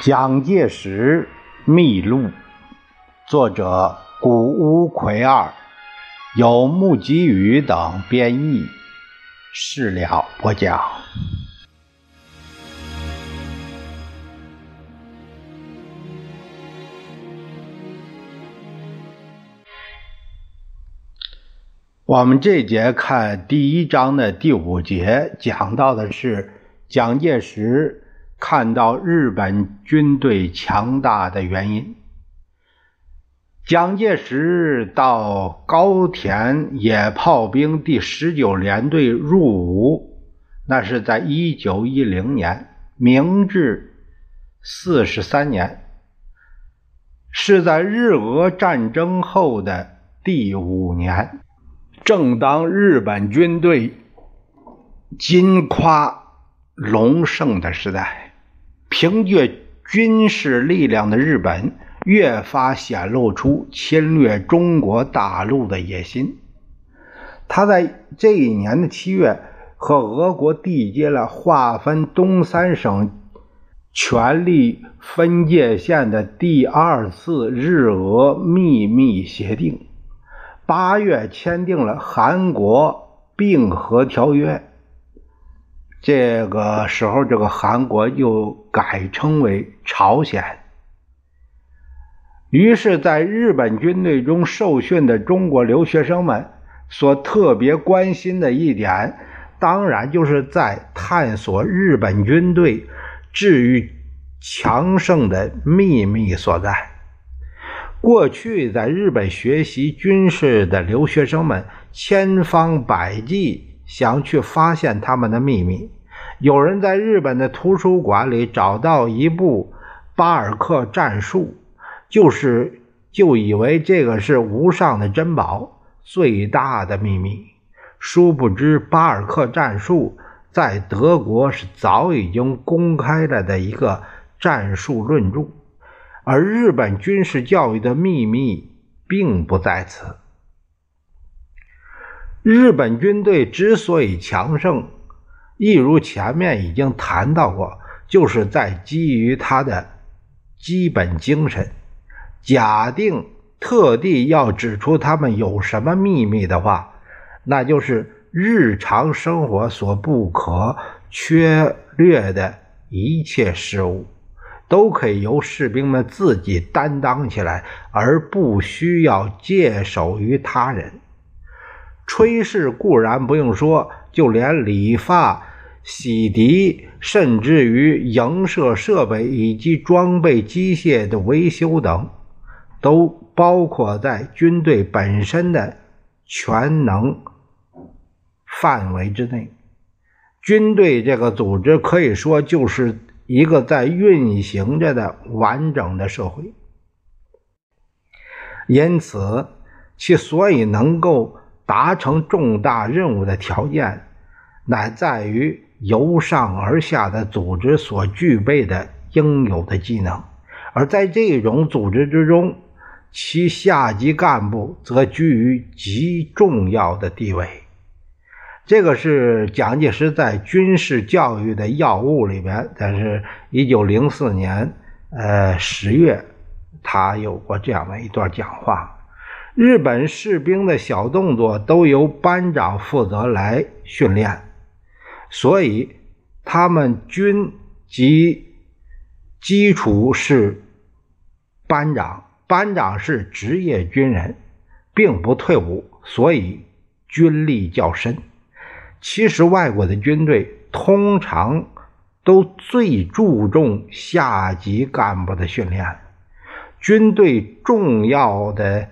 蒋介石秘录，作者谷乌奎二，由木吉宇等编译，事了播讲。我们这节看第一章的第五节，讲到的是蒋介石。看到日本军队强大的原因，蒋介石到高田野炮兵第十九联队入伍，那是在一九一零年，明治四十三年，是在日俄战争后的第五年，正当日本军队金夸隆盛的时代。凭借军事力量的日本越发显露出侵略中国大陆的野心。他在这一年的七月和俄国缔结了划分东三省权力分界线的第二次日俄秘密协定。八月签订了韩国并合条约。这个时候，这个韩国又改称为朝鲜。于是，在日本军队中受训的中国留学生们所特别关心的一点，当然就是在探索日本军队至于强盛的秘密所在。过去在日本学习军事的留学生们，千方百计。想去发现他们的秘密。有人在日本的图书馆里找到一部巴尔克战术，就是就以为这个是无上的珍宝、最大的秘密。殊不知，巴尔克战术在德国是早已经公开了的一个战术论著，而日本军事教育的秘密并不在此。日本军队之所以强盛，一如前面已经谈到过，就是在基于他的基本精神。假定特地要指出他们有什么秘密的话，那就是日常生活所不可缺略的一切事物，都可以由士兵们自己担当起来，而不需要借手于他人。炊事固然不用说，就连理发、洗涤，甚至于营舍设备以及装备机械的维修等，都包括在军队本身的全能范围之内。军队这个组织可以说就是一个在运行着的完整的社会，因此其所以能够。达成重大任务的条件，乃在于由上而下的组织所具备的应有的技能，而在这种组织之中，其下级干部则居于极重要的地位。这个是蒋介石在军事教育的要务里边，但是一九零四年呃十月，他有过这样的一段讲话。日本士兵的小动作都由班长负责来训练，所以他们军级基础是班长，班长是职业军人，并不退伍，所以军力较深。其实外国的军队通常都最注重下级干部的训练，军队重要的。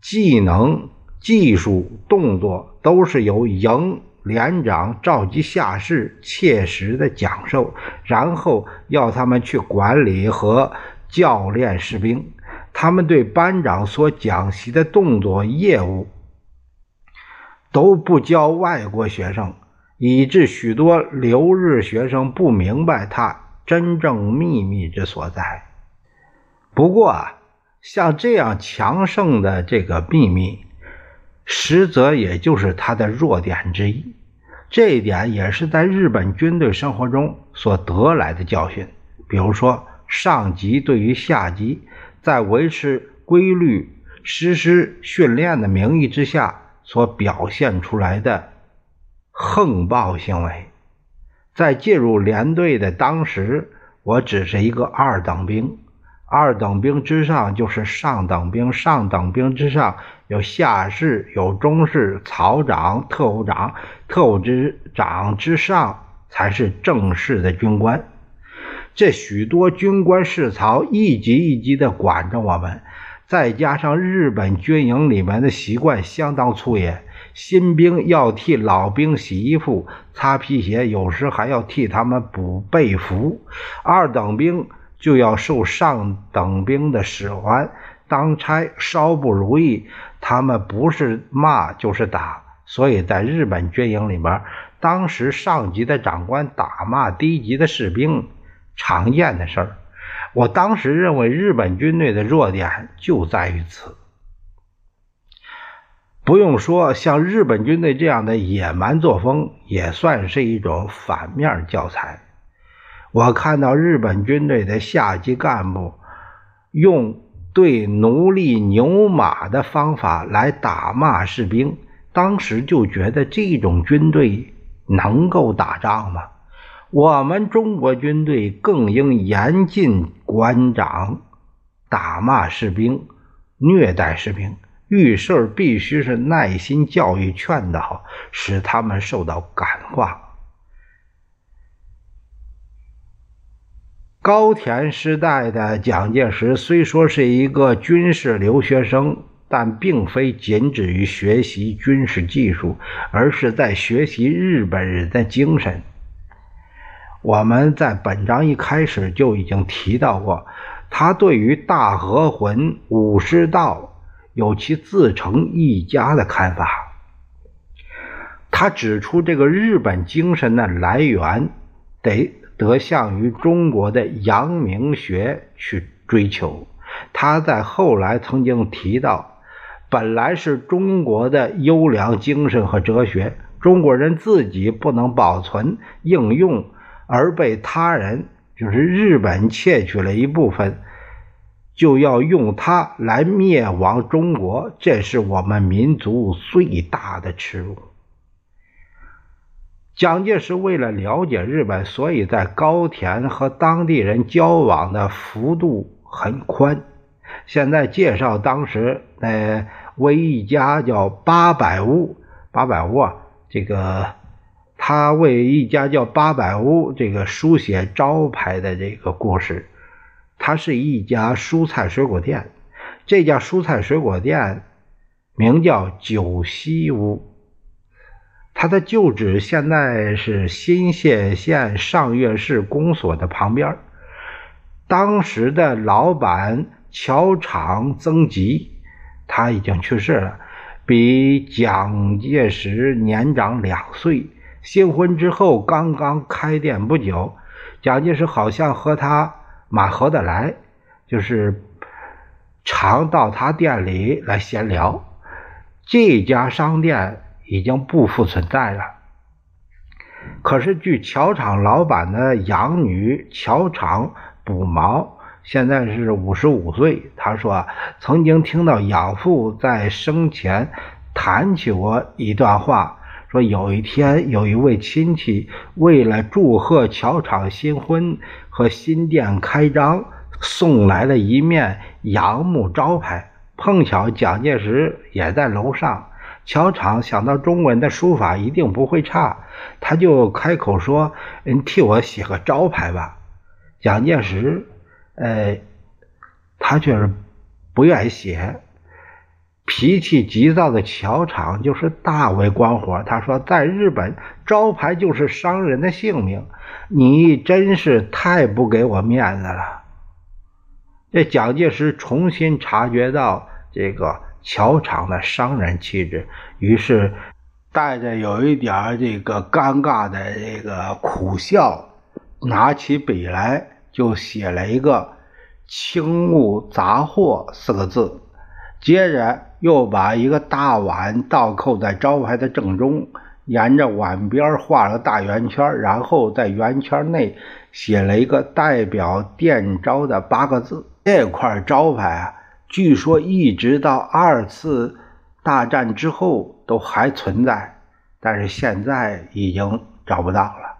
技能、技术、动作都是由营连长召集下士切实的讲授，然后要他们去管理和教练士兵。他们对班长所讲习的动作、业务都不教外国学生，以致许多留日学生不明白他真正秘密之所在。不过啊。像这样强盛的这个秘密，实则也就是他的弱点之一。这一点也是在日本军队生活中所得来的教训。比如说上级对于下级在维持规律实施训练的名义之下所表现出来的横暴行为。在进入连队的当时，我只是一个二等兵。二等兵之上就是上等兵，上等兵之上有下士、有中士、曹长、特务长，特务之长之上才是正式的军官。这许多军官士曹一级一级的管着我们，再加上日本军营里面的习惯相当粗野，新兵要替老兵洗衣服、擦皮鞋，有时还要替他们补被服。二等兵。就要受上等兵的使唤，当差稍不如意，他们不是骂就是打。所以在日本军营里面，当时上级的长官打骂低级的士兵，常见的事儿。我当时认为日本军队的弱点就在于此。不用说，像日本军队这样的野蛮作风，也算是一种反面教材。我看到日本军队的下级干部用对奴隶牛马的方法来打骂士兵，当时就觉得这种军队能够打仗吗？我们中国军队更应严禁官长打骂士兵、虐待士兵，遇事必须是耐心教育劝导，使他们受到感化。高田时代的蒋介石虽说是一个军事留学生，但并非仅止于学习军事技术，而是在学习日本人的精神。我们在本章一开始就已经提到过，他对于大和魂武士道有其自成一家的看法。他指出，这个日本精神的来源得。得向于中国的阳明学去追求。他在后来曾经提到，本来是中国的优良精神和哲学，中国人自己不能保存应用，而被他人，就是日本窃取了一部分，就要用它来灭亡中国，这是我们民族最大的耻辱。蒋介石为了了解日本，所以在高田和当地人交往的幅度很宽。现在介绍当时那为一家叫八百屋，八百屋啊，这个他为一家叫八百屋这个书写招牌的这个故事。它是一家蔬菜水果店，这家蔬菜水果店名叫九溪屋。他的旧址现在是新泻县上越市公所的旁边。当时的老板乔场曾吉，他已经去世了，比蒋介石年长两岁。新婚之后刚刚开店不久，蒋介石好像和他蛮合得来，就是常到他店里来闲聊。这家商店。已经不复存在了。可是，据桥厂老板的养女桥厂补毛，现在是五十五岁。他说，曾经听到养父在生前谈起过一段话，说有一天有一位亲戚为了祝贺桥厂新婚和新店开张，送来了一面杨木招牌，碰巧蒋介石也在楼上。乔场想到中文的书法一定不会差，他就开口说：“你替我写个招牌吧。”蒋介石，呃，他却是不愿意写。脾气急躁的乔场就是大为光火，他说：“在日本，招牌就是商人的性命，你真是太不给我面子了。”这蒋介石重新察觉到这个。乔场的商人气质，于是带着有一点这个尴尬的这个苦笑，拿起笔来就写了一个“轻物杂货”四个字，接着又把一个大碗倒扣在招牌的正中，沿着碗边画了个大圆圈，然后在圆圈内写了一个代表店招的八个字。这块招牌啊，据说一直到二次大战之后都还存在，但是现在已经找不到了。